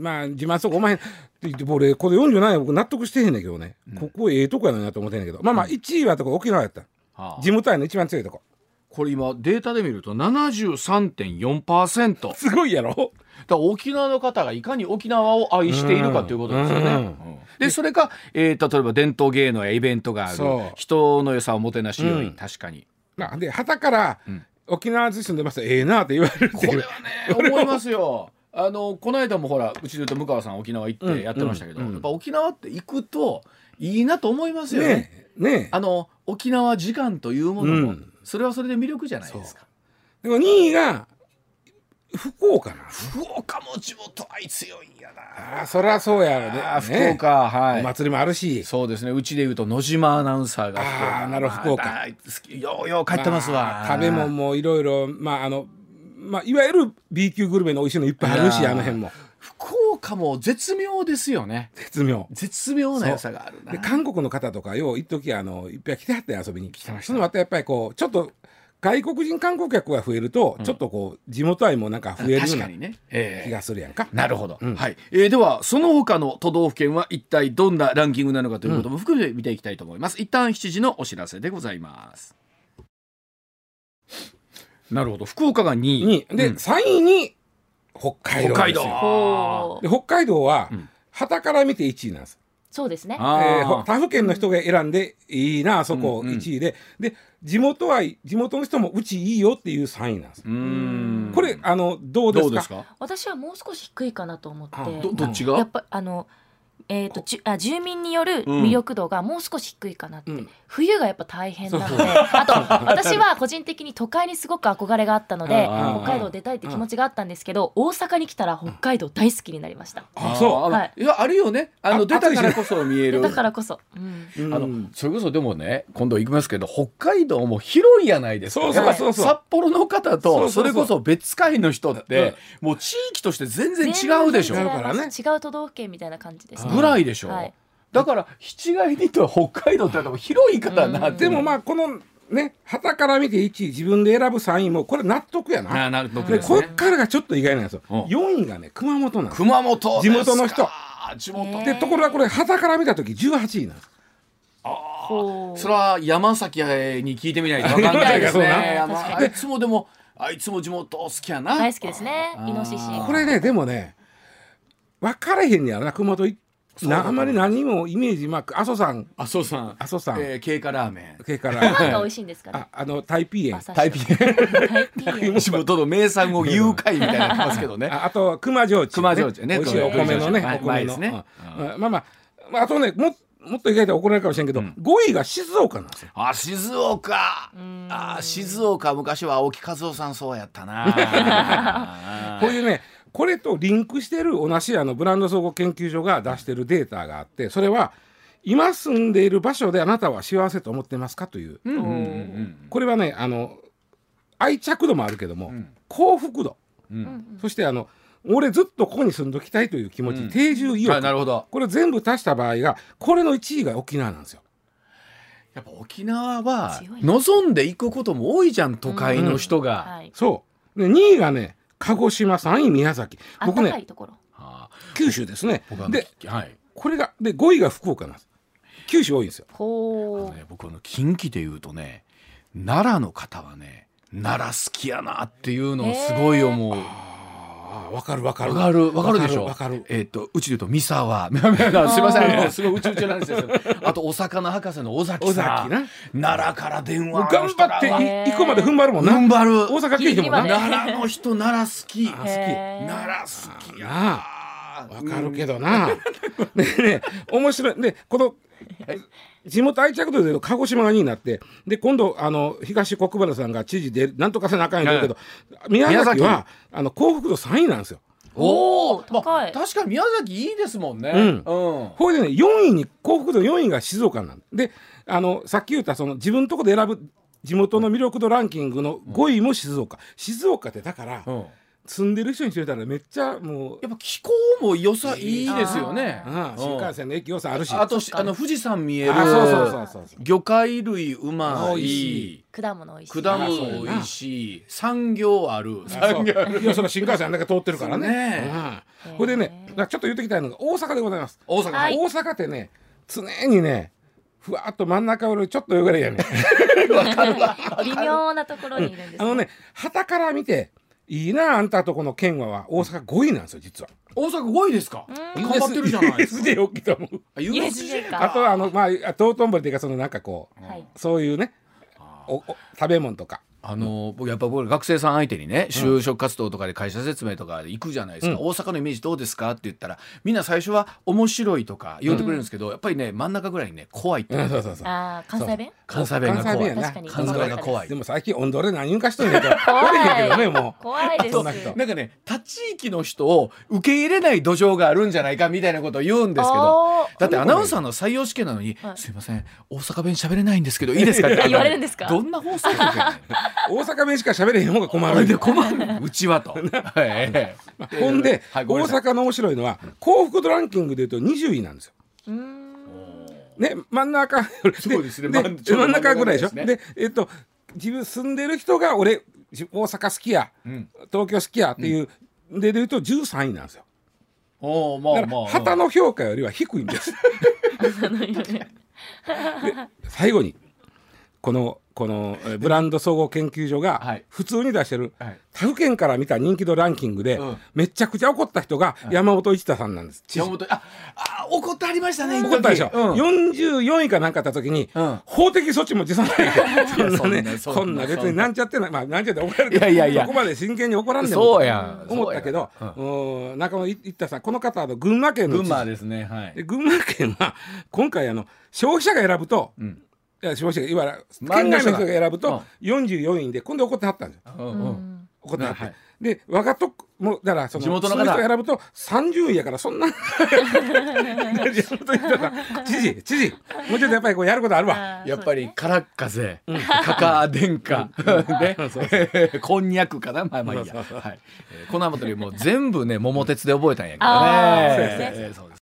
まあ自慢そうかお前って言って俺これ47位は僕納得してへんねんけどね、ここええとこやのになと思ってんねんけど。まあまあ1位はとこ沖縄やった。はあ。地元愛の一番強いとこ。これ今データで見ると73.4%だかすごいやろ？ら沖縄の方がいかに沖縄を愛しているかということですよね。うん。うん。でそれが、えー例えば伝統芸能やイベントがある。人の良さをもてなしより、うん。確かにまあで旗から、ん。沖縄に住んでますええなって言われるこれはね思いますよ。*laughs* あのこの間もほらうちで言うと向川さん沖縄行ってやってましたけど、うん。うんやっぱ沖縄って行くといいなと思いますよね。ねえね。えあの沖縄時間というものも、うん。それはそれで魅力じゃないですか。でも2位が福岡なんです福岡も地元愛強いんやな。ああそりゃそうやろねあ福岡、はい。お祭りもあるしそうですね。うちで言うと野島アナウンサーがあーなるほど福岡ようよう帰ってますわ。まあ食べ物もいろいろまああのまあいわゆる B 級グルメの美味しいのいっぱいあるしあの辺も福岡も絶妙ですよね。絶妙絶妙な良さがあるな。で韓国の方とかよう一時あのいっぱい来てはって遊びに来てましたそのまたやっぱりこうちょっと外国人観光客が増えると、ちょっとこう地元愛もなんか増えるような気がするやんか。なるほど、うん。はい、えーではその他の都道府県は一体どんなランキングなのかということも含めて見ていきたいと思います、一旦7時のお知らせでございます。なるほど。福岡が2位。にで、うん。3位に北海道北海道。はうん。旗から見て1位なんです。そうですね。えーほ他府県の人が選んでいいなあそこうんうん1位で、で地元愛地元の人もうちいいよっていう3位なんです。うーんこれあのどうですか？どうですか？私はもう少し低いかなと思って。どっちが、やっぱあの。えー、とじゅあ住民による魅力度がもう少し低いかなって、うん。冬がやっぱ大変なのそう。であと *laughs* 私は個人的に都会にすごく憧れがあったので北海道出たいって気持ちがあったんですけど大阪に来たら北海道大好きになりました。あそう。あはい。いやあるよね。あのあ出たからこそ見える。だからこそ、うん、うん。あのそれこそでもね今度行きますけど北海道も広いやないですか。札幌の方とそれこそ別海の人ってもう地域として全然違うでしょ。違う都道府県みたいな感じですねぐらいでしょ、はい。だから七概にと北海道って広いからなうん。でもまあこのね旗から見て1位自分で選ぶ3位もこれ納得やな。あなるほどでこっからがちょっと意外なんですよ。うん。4位がね熊本なんです。熊本地元の人。地元。でところがこれ旗から見た時18位なんです。ほう。それは山崎に聞いてみないと *laughs* 分かんないですね。いつもでもあいつも地元好きやな。大好きですねイノシシこれねでもね分かれへんねやろな熊本いそうだと思うなあんまり何もイメージまあ阿蘇山。あそうさん阿蘇山、えー経過ラーメン。それかご飯がら美味しいんですかね？ああのタイピー園朝タイピタイピー地元の名産を誘拐みたいになってますけどね。ああと熊焼酎、熊焼酎ね。美味しいお米のねはいお米の、前ですね。うん。まあまあまああとねももっと意外と怒られるかもしれんけど、うん。5位が静岡なんですよ。あ静岡。うん。あ静岡昔は青木和夫さんそうやったな。*laughs* こういうねこれとリンクしてる同じあのブランド総合研究所が出してるデータがあってそれは今住んでいる場所であなたは幸せと思ってますかという。うん。うんうんこれはねあの愛着度もあるけども、うん。幸福度。うん。そしてあの俺ずっとここに住んどきたいという気持ち、うん。定住意欲。はいなるほど。これ全部足した場合がこれの1位が沖縄なんですよ。やっぱ沖縄は望んでいくことも多いじゃん都会の人が、はい。そう。で2位がね鹿児島3位宮崎。僕ねたかいところ。ああ。九州ですね。ではい。これがで5位が福岡なんです。九州多いんですよ。あほうのね、僕あの近畿で言うとね奈良の方はね奈良好きやなっていうのをすごい思う。ああわかるわかるわかるわかるでしょ？わかるえっ、とうちで言うと三沢すいませんあのすごいうちうちなんですよあとお魚博士の尾崎尾さん奈良から電話頑張ってへーい行くまで踏ん張るもんな。踏ん張る大阪来てもんな。ね奈良の人奈良好きあ好き奈良好きやなわかるけどな。でね面白いでこの地元愛着度で言うと鹿児島が2位になってで今度あの東国原さんが知事でなんとかせなあかんやけど、宮崎宮はあの幸福度3位なんですよ。おお、高いまあ確かに宮崎いいですもんね。うん。うん。これでね4位に幸福度4位が静岡なんであのさっき言ったその自分のとこで選ぶ地元の魅力度ランキングの5位も静岡、静岡ってだから、うん住んでる人にしてみたらめっちゃもうやっぱ気候も良さいい。ですよね。ああ新幹線の駅良さあるし。あとしあの富士山見えるあそうそうそうそう魚介類うまい。果物美味しい。果物美味しい。産業ある。あそう。いやその新幹線あんだけ通ってるからね。ね。うん。これでね、ちょっと言ってきたいのが大阪でございます。大阪、はい。大阪ってね、常にね、ふわっと真ん中よりちょっと上ぐらいやね *laughs* 微妙なところにいるんです、ね。あのね旗から見ていいなあんたとこの県は大阪5位なんですよ実は。大阪5位ですか？うん。頑張ってるじゃないですか。USJ 大きいと思う。あ USJ かあとはあのまあ道頓堀っていうかそのなんかこうはい。そういうねおお食べ物とか。あの僕やっぱ僕学生さん相手にね就職活動とかで会社説明とかで行くじゃないですか、うん。大阪のイメージどうですか？って言ったらみんな最初は面白いとか言ってくれるんですけど、やっぱりね真ん中ぐらいにね怖いって、うん。そう。そうそう。ああ関西弁関西弁が怖い。関西弁が怖い。でも最近音どれ何言うかしとんねんけど。怖い。けどねもう。怖いですなんかね他地域の人を受け入れない土壌があるんじゃないかみたいなことを言うんですけどだってアナウンサーの採用試験なのに「はい。すいません大阪弁喋れないんですけどいいですか? *laughs*」って言われるんですか？どんな放送局やねん大阪弁しか喋れへん方が困るんでで。*laughs* 困るうちはと。*laughs* はいほんで、大阪の面白いのは幸福度ランキングで言うと20位なんですよ。うーんね真ん中そうですねで真ん中ぐらいでしょ？でえっと自分住んでる人が俺じ大阪好きや、ん東京好きやっていう、で言うと13位なんですよ。おーまだから旗の評価よりは低いんです。*laughs* で最後にこのこのえーブランド総合研究所がはい。普通に出してるはい。他府県から見た人気度ランキングでうん。めちゃくちゃ怒った人が山本一太さんなんです。山本ああ怒ってありましたね怒ったでしょ、うん。44位かなんかあった時に、うん。法的措置も辞さないでそんなね *laughs* こんな別にな。んちゃってない。まあなんちゃって怒られるいやいやいや。そこまで真剣に怒らんでもそうやん。思ったけどそうん。中野一太さんこの方は群馬県の群馬ですねはい。で群馬県は今回あの消費者が選ぶと、ん。いや消費者がいわゆる周りの人が県外の人が選ぶと44位で今度怒ってはったんですよ。うんうん。怒ってはって、はいで我がとこもだからその地元の人が選ぶと30位やからそんな *laughs* 地元の人が知事知事。もうちょっとやっぱりこうやることあるわ。やっぱり空っ風、かか殿下、*laughs* ね、こんにゃくかな、まあまあいいや。はこのあたりもう全部ね、桃鉄で覚えたんやけどね。そうですね